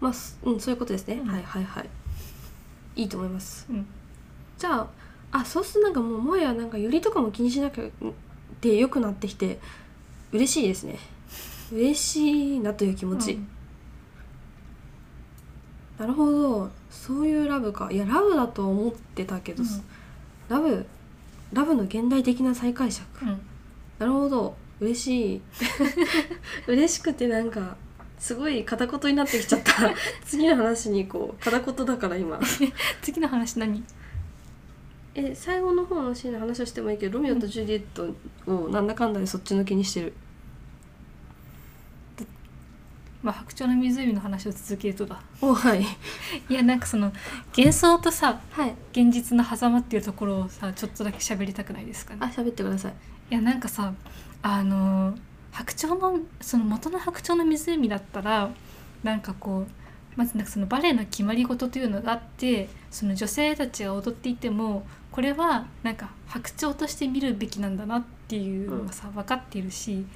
まあすうんそういうことですね、うん。はいはいはい。いいと思います。うん。じゃああそうするとなんかもうもはやなんかよりとかも気にしなきゃってよくなってきて嬉しいですね。嬉しいなという気持ち、うん。なるほど。そういうラブか。いやラブだと思ってたけど、うん。ラブラブの現代的な再解釈。うん。なるほど。嬉しい。(laughs) 嬉しくてなんかすごい片言になってきちゃった。(laughs) 次の話に行こう片言だから今。(laughs) 次の話何？え最後の方のシーンの話をしてもいいけどロミオとジュリエットをなんだかんだでそっちのけにしてる。まあ白鳥の湖の話を続けるとだ。おはい。いやなんかその幻想とさはい。現実の狭間っていうところをさちょっとだけ喋りたくないですかね？あ喋ってください。いやなんかさあの白鳥のその元の白鳥の湖だったらなんかこうまずなんかそのバレエの決まり事というのがあってその女性たちが踊っていてもこれはなんか白鳥として見るべきなんだなっていうのがさ分かっているし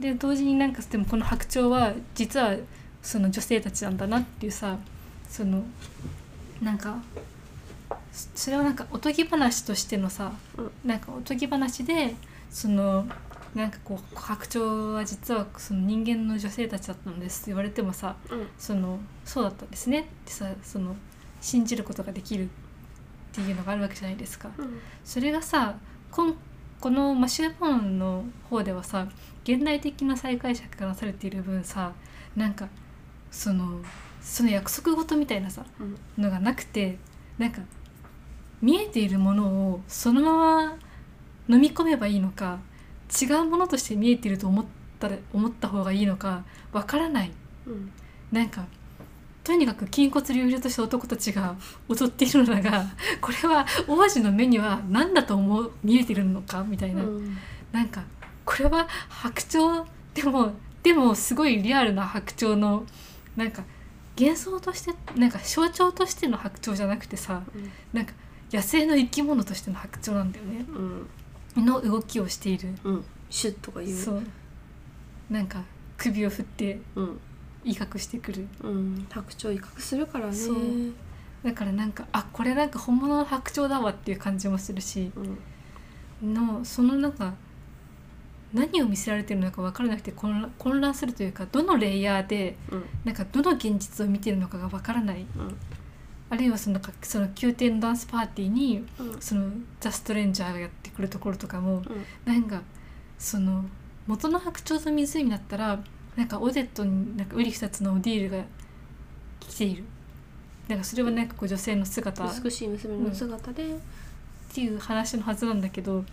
で同時になんかでもこの白鳥は実はその女性たちなんだなっていうさそのなんかそそれはなんかおとぎ話としてのさ、うんなんかおとぎ話でそのなんかこう白鳥は実はその人間の女性たちだったのですって言われてもさうん。そのそうだったんですねってさその信じることができるっていうのがあるわけじゃないですか。うん。それがさこんこのマシュー・ボーンの方ではさ現代的な再解釈がなされている分さなんかそのその約束事みたいなさうん。のがなくてなんか見えているものをそのまま飲み込めばいいのか違うものとして見えてると思ったら思った方がいいのかわからない。うん。なんかとにかく筋骨隆々とした男たちが踊っているのだが (laughs) これは王子の目には何だと思う見えてるのかみたいな、うん。なんかこれは白鳥？でもでもすごいリアルな白鳥のなんか幻想としてなんか象徴としての白鳥じゃなくてさなんか野生の生き物としての白鳥なんだよね。うん。の動きをしている。うん。シュッとか言う。そう。なんか首を振ってうん威嚇してくる。うん白鳥威嚇するからね。だからなんかあこれなんか本物の白鳥だわっていう感じもするしうん。のそのなんか何を見せられてるのか分からなくて混乱するというかどのレイヤーでうん。なんかどの現実を見てるのかが分からない。うん。あるいはそのその宮廷のダンスパーティーにうん。そのザ・ストレンジャーがやってくるところとかもうん。なんかその元の白鳥と湖だったらなんかオデットになんかウリ二つのオディールが来ている。なんかそれはなんかこう女性の姿。っ美しい娘の姿で。ていう話のはずなんだけど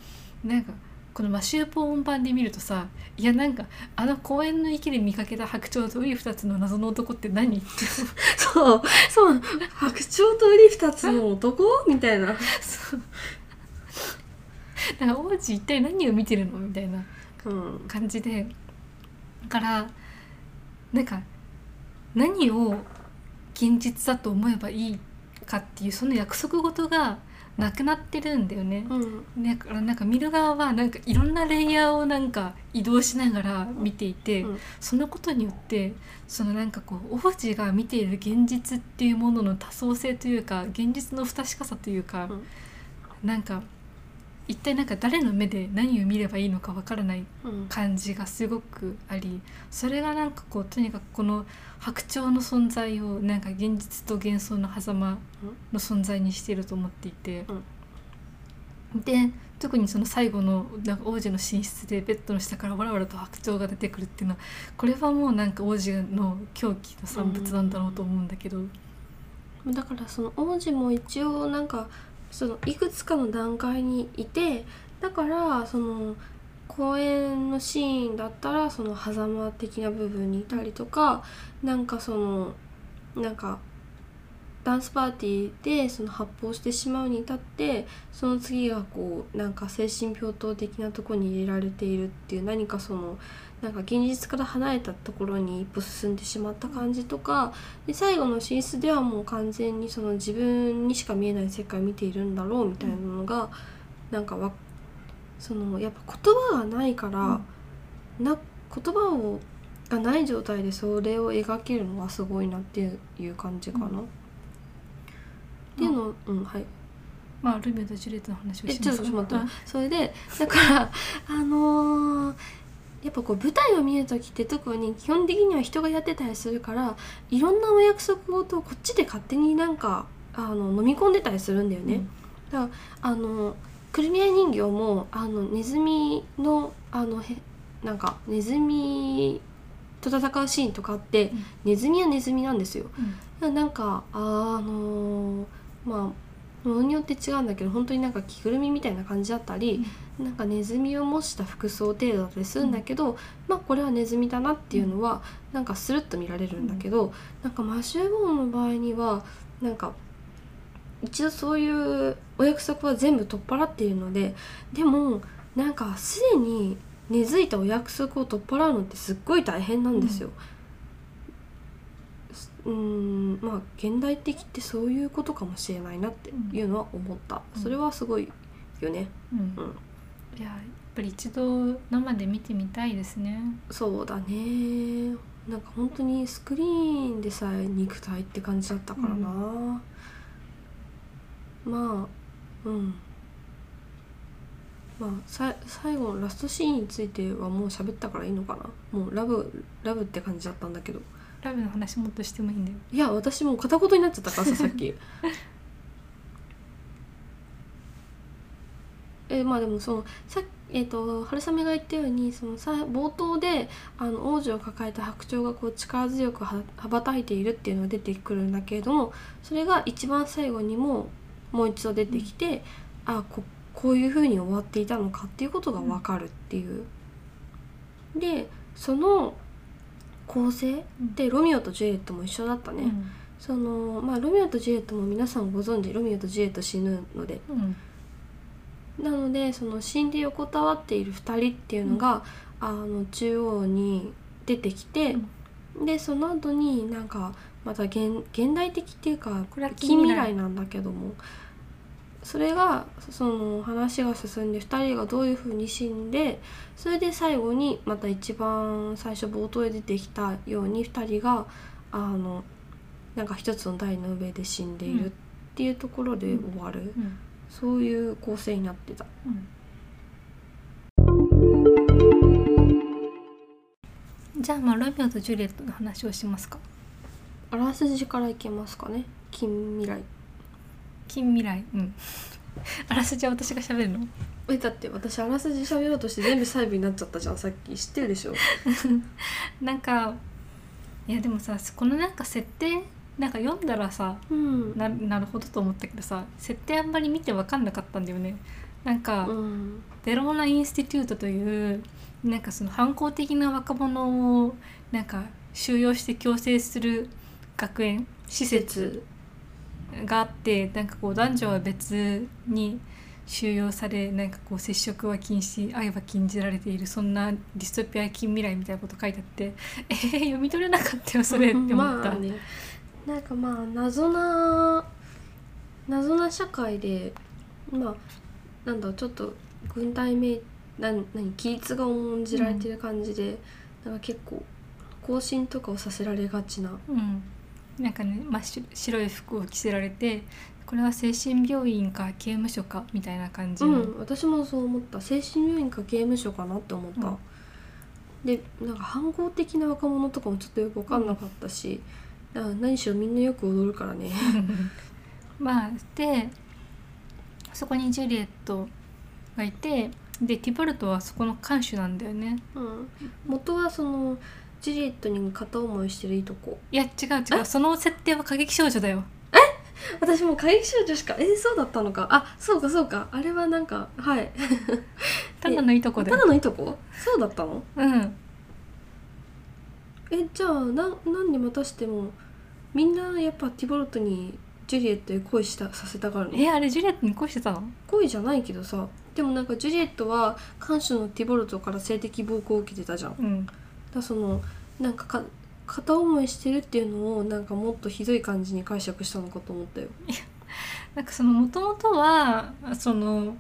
なんかこのマシューポーン版で見るとさいやなんかあの公園の池で見かけた白鳥とウリ二つの謎の男って何？ってそう。そう。白鳥とウリ二つの男？みたいな。そう。だから王子一体何を見てるの？みたいなうん。感じで。だからなんか何を現実だと思えばいいかっていうその約束事がなくなってるんだよね。うん。だからなんか見る側はなんかいろんなレイヤーをなんか移動しながら見ていて、うん。そのことによってそのなんかこう王子が見ている現実っていうものの多層性というか現実の不確かさというか、なんか一体なんか誰の目で何を見ればいいのかわからないうん。感じがすごくありそれがなんかこうとにかくこの白鳥の存在をなんか現実と幻想の狭間の存在にしていると思っていて、で特にその最後のなんか王子の寝室でベッドの下からわらわらと白鳥が出てくるっていうのはこれはもうなんか王子の狂気の産物なんだろうと思うんだけど、だからその王子も一応なんかそのいくつかの段階にいてだからその公演のシーンだったらその狭間的な部分にいたりとかなんかそのなんかダンスパーティーでその発砲してしまうに至ってその次がこうなんか精神病棟的なとこに入れられているっていう何かそのなんか現実から離れたところに一歩進んでしまった感じとかで最後の進出ではもう完全にその自分にしか見えない世界を見ているんだろうみたいなのが、なんかわそのやっぱ言葉がないから、な言葉をがない状態でそれを描けるのはすごいなっていう感じかな。うんっていうのうんはい。まあルミオとジュリエットの話をえちょしますっと待ってそれでだからあのーやっぱこう舞台を見る時って特に基本的には人がやってたりするからいろんなお約束事をこっちで勝手になんかあの飲み込んでたりするんだよね。だからあのくるみ合い人形もあのネズミのあのへなんかネズミと戦うシーンとかあって、うんネズミはネズミなんですよ。うんなんかあのまあものによって違うんだけど本当になんか着ぐるみみたいな感じだったり、なんかネズミを模した服装程度だったりするんだけど、まあこれはネズミだなっていうのはなんかスルッと見られるんだけど、なんかマシュー・ボーンの場合にはなんか一度そういうお約束は全部取っ払っているのででもなんかすでに根付いたお約束を取っ払うのってすっごい大変なんですよ。うーんまあ現代的ってそういうことかもしれないなっていうのは思った、うん。それはすごいよね。うん。うん。いややっぱり一度生で見てみたいですね。そうだね。なんか本当にスクリーンでさえ肉体って感じだったからな、まあうん。まあさ最後のラストシーンについてはもう喋ったからいいのかな。もうラブラブって感じだったんだけどラブの話もっとしてもいいんだよ。いや私もう片言になっちゃったからささっき。(laughs) えまあでもそのさえー、と春雨が言ったようにそのさ冒頭であの王子を抱えた白鳥がこう力強くは羽ばたいているっていうのが出てくるんだけれどもそれが一番最後にももう一度出てきて、あここういう風に終わっていたのかっていうことが分かるっていう。でその構成？でロミオとジュリエットも一緒だったね。うん。そのまあロミオとジュリエットも皆さんご存知。ロミオとジュリエット死ぬので。うん。なのでその死んで横たわっている2人っていうのが、あの中央に出てきて、でその後になんかまた現現代的っていうかこれは近未来なんだけどもそれがその話が進んで2人がどういう風に死んでそれで最後にまた一番最初冒頭で出てきたように2人があのなんか一つの台の上で死んでいるっていうところで終わる、うんそういう構成になってた。うん。じゃあまあロミオとジュリエットの話をしますか。あらすじからいけますかね。近未来近未来。うん。(laughs) あらすじは私が喋るの？えだって私あらすじ喋ろうとして全部細部になっちゃったじゃんさっき。知ってるでしょ？(laughs) なんかいやでもさこのなんか設定なんか読んだらさうん。ななるほどと思ったけどさ設定あんまり見て分かんなかったんだよね。なんか、うん。ベローナインスティテュートというなんかその反抗的な若者をなんか収容して強制する学園施設があってなんかこう男女は別に収容されなんかこう接触は禁止愛は禁じられているそんなディストピア近未来みたいなこと書いてあって (laughs) えー、読み取れなかったよそれ。って思った、まあね。なんかまあ謎な謎な社会でまあなんだろうちょっと軍隊名なん何規律が重んじられてる感じで、なんか結構更新とかをさせられがちなうん、なんかね真っ白白い服を着せられてこれは精神病院か刑務所かみたいな感じの、うん私もそう思った。精神病院か刑務所かなって思った、うん。でなんか反抗的な若者とかもちょっとよく分かんなかったし、あ何しろみんなよく踊るからね。(laughs) まあでそこにジュリエットがいてでティバルトはそこの看守なんだよね。うん。元はそのジュリエットに片思いしてるいとこ。いや違う違う。その設定は過激少女だよ。私もう怪奇少女しかえーそうだったのか。あそうかそうか。あれはなんかはい。(laughs) ただのいとこだたよだのいとこ？そうだったの？うん。えじゃあななんでまたしてもみんなやっぱティバルトにジュリエットに恋したさせたがるの？えあれジュリエットに恋してたの？恋じゃないけどさ。でもなんかジュリエットは看守のティボルトから性的暴行を受けてたじゃん。うん。らそのなんかか片思いしてるっていうのをなんかもっとひどい感じに解釈したのかと思ったよ。なんかそのもともとはその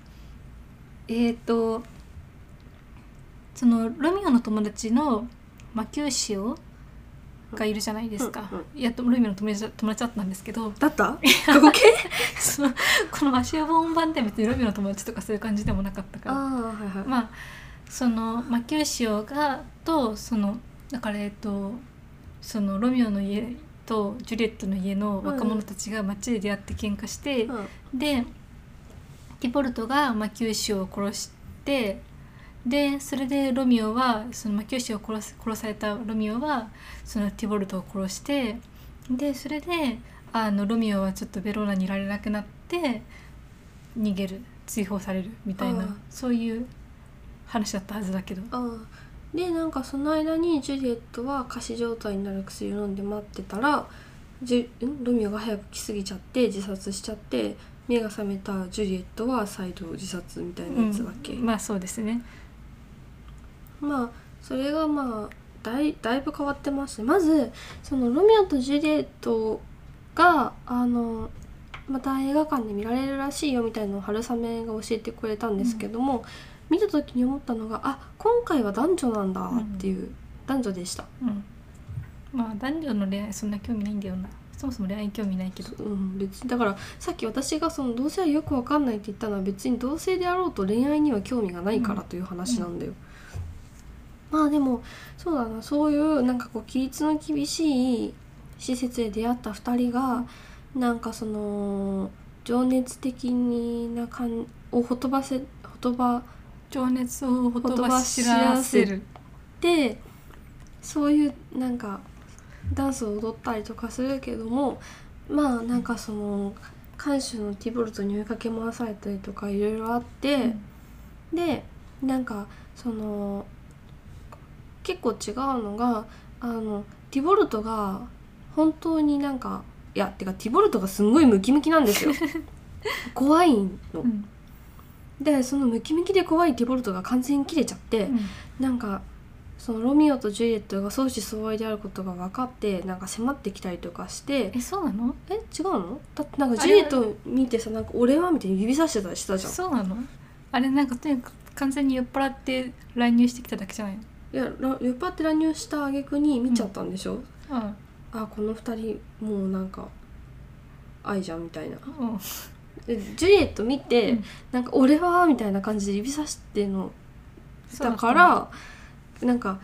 えっ、とそのロミオの友達のマキューシオがいるじゃないですか、うんうんいやロミオの友達友達だったんですけど。だった？過去形そのこのマシューボン版では別にロミオの友達とかそういう感じでもなかったから。ああはいはい、まあそのマキューシオがとそのだからえっとそのロミオの家とジュリエットの家の若者たちが街で出会って喧嘩して、うん。でティポルトがマキューシオを殺してでそれでロミオはそのマキューシオを殺す殺されたロミオはそのティボルトを殺してでそれであのロミオはちょっとベローナにいられなくなって逃げる追放されるみたいなそういう話だったはずだけどでなんかその間にジュリエットは仮死状態になる薬を飲んで待ってたらジュん？ロミオが早く来すぎちゃって自殺しちゃって目が覚めたジュリエットは再度自殺みたいなやつだっけ、うんまあそうですね。まあそれがまあだいだいぶ変わってますね。まずそのロミオとジュリエットがあのまた映画館で見られるらしいよみたいなのを春雨が教えてくれたんですけども、見た時に思ったのがあ今回は男女なんだっていう、男女でした、うん。まあ男女の恋愛そんな興味ないんだよな。そもそも恋愛興味ないけど。うん、別に。だからさっき私がその同性はよくわかんないって言ったのは別に同性であろうと恋愛には興味がないからという話なんだよ、まあでもそうだな。そういうなんかこう規律の厳しい施設で出会った2人がなんかその情熱的にな感をほとばせほとば情熱をほとばしらせるでそういうなんかダンスを踊ったりとかするけどもまあなんかその看守のティボルトに追いかけ回されたりとかいろいろあって、でなんかその結構違うのがあのティボルトが本当になんかいやてかティボルトがすんごいムキムキなんですよ。(laughs) 怖いの。う。んでそのムキムキで怖いティボルトが完全に切れちゃって、うん。なんかそのロミオとジュリエットが相思相愛であることが分かってなんか迫ってきたりとかしてえそうなの？え違うの？だってなんかジュリエット見てさなんか俺はみたいに指さしてたりしたじゃん。そうなの？あれなんかとにかく完全に酔っ払って乱入してきただけじゃないの？いやら酔っ払って乱入した挙句に見ちゃったんでしょ、うん。あこの二人もうなんか愛じゃんみたいな。うんでジュリエット見て、うん。なんか俺はみたいな感じで指さしてんの。だからなんか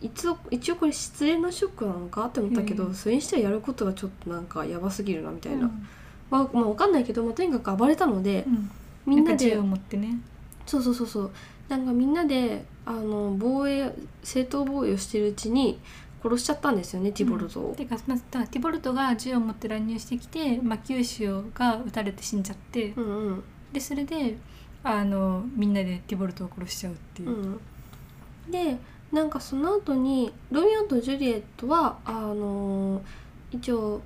一応一応これ失恋のショックなのかって思ったけど、うん。それにしてはやることがちょっとなんかやばすぎるなみたいな、うん。まあ、まあわかんないけど、まあ、とにかく暴れたので、うん。みんなでなんか銃を持ってね。そうそうそうそう。なんかみんなであの防衛正当防衛をしてるうちに殺しちゃったんですよねティボルトを。てかまずだからティボルトが銃を持って乱入してきて、まあ、九州が撃たれて死んじゃって、うんうん。でそれであのみんなでティボルトを殺しちゃうっていう。う、ん、でなんかその後にロミオとジュリエットはあの一応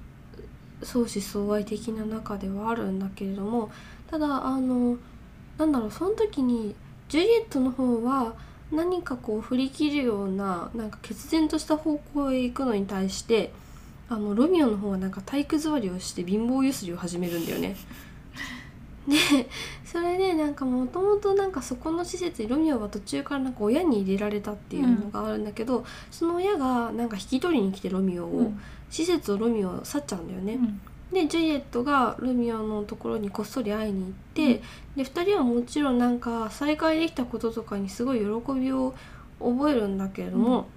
相思相愛的な中ではあるんだけれどもただあのなんだろうその時にジュリエットの方は何かこう振り切るようななんか決然とした方向へ行くのに対してあのロミオの方はなんか体育座りをして貧乏ゆすりを始めるんだよね。でそれでなんかもともとなんかそこの施設にロミオは途中からなんか親に入れられたっていうのがあるんだけど、その親がなんか引き取りに来てロミオを、うん施設をロミオは去っちゃうんだよね。うんでジュリエットがロミオのところにこっそり会いに行って、で2人はもちろんなんか再会できたこととかにすごい喜びを覚えるんだけれども、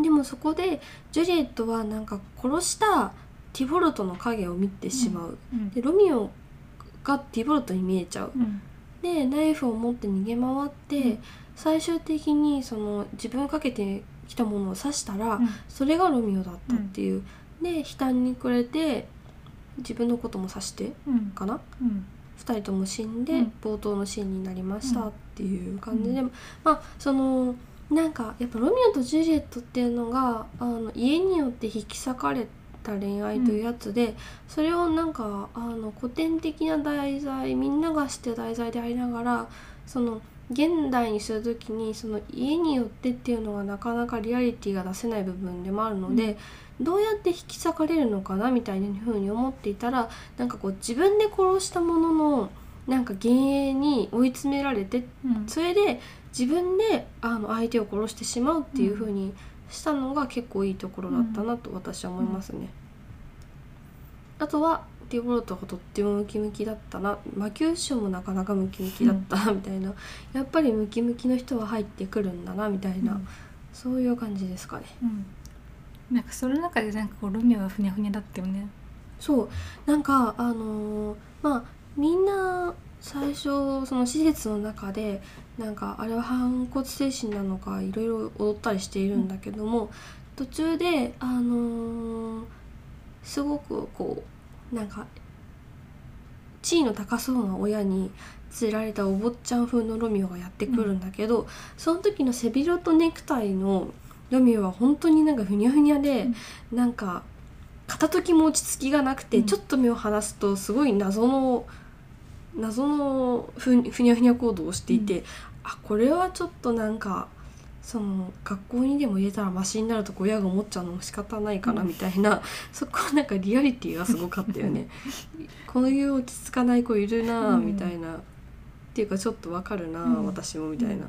でもそこでジュリエットはなんか殺したティボルトの影を見てしまう。うん。でロミオがティボルトに見えちゃう。うん。でナイフを持って逃げ回って、うん。最終的にその自分をかけてきたものを刺したら、うん。それがロミオだったっていう、で悲嘆に暮れて自分のことも刺してうん。かな？うん。2人とも死んで、うん。冒頭のシーンになりましたうん。っていう感じ。で、うまあそのなんかやっぱロミオとジュリエットっていうのがあの家によって引き裂かれた恋愛というやつで、それをなんかあの古典的な題材みんなが知ってる題材でありながらその現代にする時にその家によってっていうのがなかなかリアリティが出せない部分でもあるので、どうやって引き裂かれるのかなみたいな風に思っていたらなんかこう自分で殺したもののなんか幻影に追い詰められてうん。それで自分であの相手を殺してしまうっていう風にしたのが結構いいところだったなと私は思いますね。あとはディボルトがとってもムキムキだったな。魔球師もなかなかムキムキだったなみたいな、やっぱりムキムキの人は入ってくるんだなみたいな、そういう感じですかね。うんなんかその中でなんかこうロミオはふにゃふにゃだったよね。そう。なんかあのーまあみんな最初その施設の中でなんかあれは反骨精神なのかいろいろ踊ったりしているんだけども、途中であのーすごくこうなんか地位の高そうな親に連れられたお坊ちゃん風のロミオがやってくるんだけど、その時の背広とネクタイのロミオは本当になんかふにゃふにゃで、なんか片時も落ち着きがなくて、うん。ちょっと目を離すとすごい謎の謎のふふにゃふにゃ行動をしていて、あこれはちょっとなんかその学校にでも入れたらマシになるとか親が思っちゃうのも仕方ないかなうん。みたいな、そこはなんかリアリティがすごかったよね。(laughs) こういう落ち着かない子いるなみたいな、っていうかちょっとわかるな私もみたいな。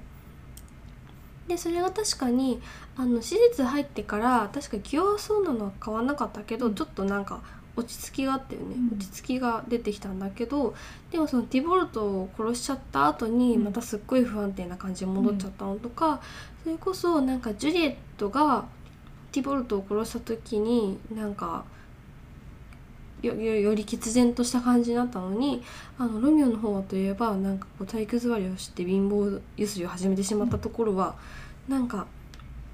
うんでそれが確かにあの施設入ってから確か気弱そうなのは変わんなかったけど、うん。ちょっとなんか落ち着きがあったよね、うん。落ち着きが出てきたんだけどでもそのティボルトを殺しちゃった後にうん。またすっごい不安定な感じに戻っちゃったのとか、それこそなんかジュリエットがティボルトを殺した時になんかよよより決然とした感じになったのにあのロミオの方はといえばなんかこう体育座りをして貧乏ゆすりを始めてしまったところは、なんか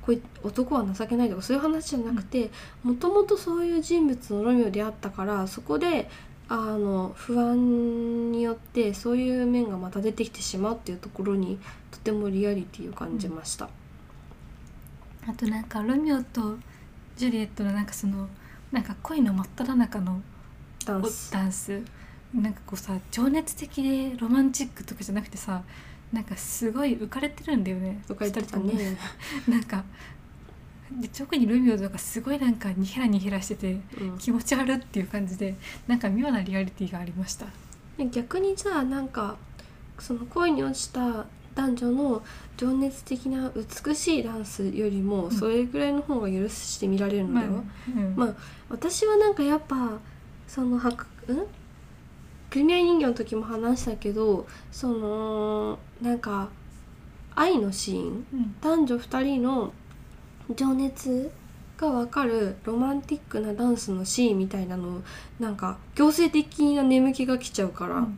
こい男は情けないとかそういう話じゃなくてもともとそういう人物のロミオであったからそこであの不安によってそういう面がまた出てきてしまうっていうところにとてもリアリティを感じました。あとなんかロミオとジュリエットのなんかそのなんか恋の真っ只中のダンス。ダンス。なんかこうさ情熱的でロマンチックとかじゃなくてさなんかすごい浮かれてるんだよね。とか言ってた二人とも。ね。(laughs) なんかで特にルミオとかすごいなんかニヘラニヘラしててうん。気持ち悪っていう感じでなんか妙なリアリティがありました。で逆にじゃあなんかその恋に落ちた男女の情熱的な美しいダンスよりもん。それぐらいの方が許して見られるんだよ、うん。まあ私はなんかやっぱそのはくん？プレミア人形の時も話したけどそのなんか愛のシーンうん。男女2人の情熱が分かるロマンティックなダンスのシーンみたいなのなんか強制的な眠気が来ちゃうから、うん。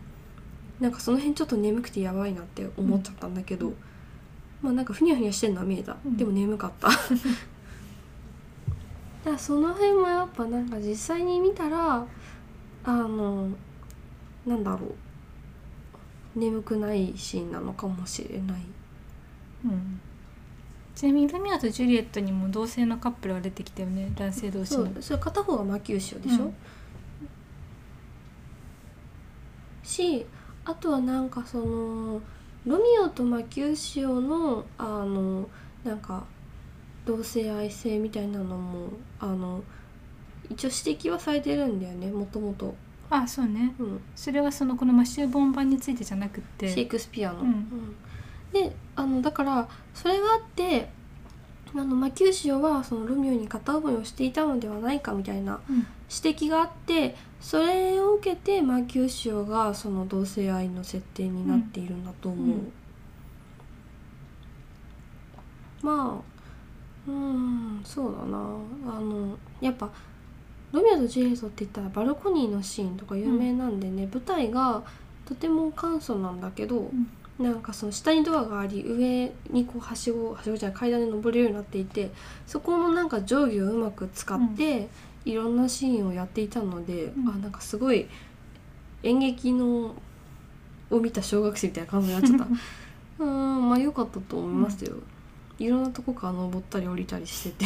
なんかその辺ちょっと眠くてやばいなって思っちゃったんだけど、うん。まあなんかふにゃふにゃしてんのは見えた、うん。でも眠かった。(laughs) だからその辺もやっぱなんか実際に見たらあのなんだろう。眠くないシーンなのかもしれない。うん。ちなみにルミオとジュリエットにも同性のカップルが出てきたよね。男性同士の。そうそれ片方が魔球師でしょ、うん。しあとはなんかそのロミオとマキューシオのあのなんか同性愛性みたいなのもあの一応指摘はされてるんだよねもともと、あそうね。うん、それはそのこのマシュー・ボン版についてじゃなくって。シェイクスピアの。うん。うん。であのだからそれがあってあのマキューシオはそのロミオに片思いをしていたのではないかみたいなうん。指摘があってそれを受けてマキューシオがその同性愛の設定になっているんだと思う、うん。まあうんそうだな。あのやっぱロミオとジュリエットって言ったらバルコニーのシーンとか有名なんでね、舞台がとても簡素なんだけど、なんかその下にドアがあり上にこうはしごはしごじゃない階段で登れるようになっていてそこもなんか定規をうまく使って、いろんなシーンをやっていたので、うん。あなんかすごい演劇のを見た小学生みたいな感じになっちゃった。(laughs) うんまあ良かったと思いますよ、いろんなとこから登ったり降りたりしてて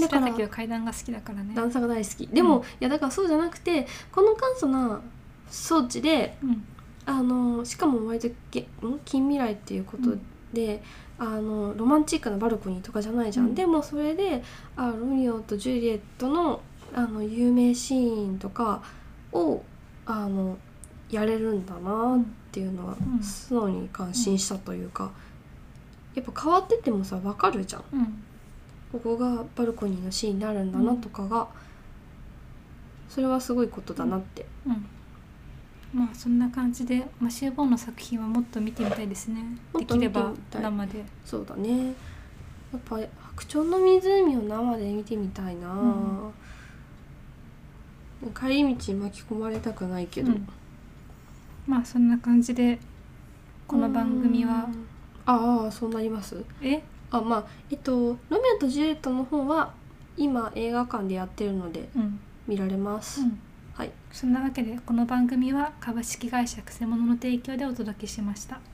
だから階段が好きだからね。段差が大好き。でも、うん。いやだからそうじゃなくてこの簡素な装置でうん。あのしかも割とげん？近未来っていうことで、あのロマンチックなバルコニーとかじゃないじゃん、うん。でもそれであロミオとジュリエットのあの有名シーンとかをあのやれるんだなっていうのはうん。素直に感心したというか、やっぱ変わっててもさ分かるじゃん。うんここがバルコニーのシーンになるんだなとかが、それはすごいことだなって、うん。まあそんな感じでマシュー・ボーンの作品はもっと見てみたいですね。できれば生で。そうだね。やっぱ「白鳥の湖」を生で見てみたいな、帰り道に巻き込まれたくないけど、うん。まあそんな感じでこの番組は。うん。ああそうなります？え？あまあえっと「ロミオとジュリエット」の方は今映画館でやってるのでうん。見られます、うん。はい。そんなわけでこの番組は株式会社くせ者の提供でお届けしました「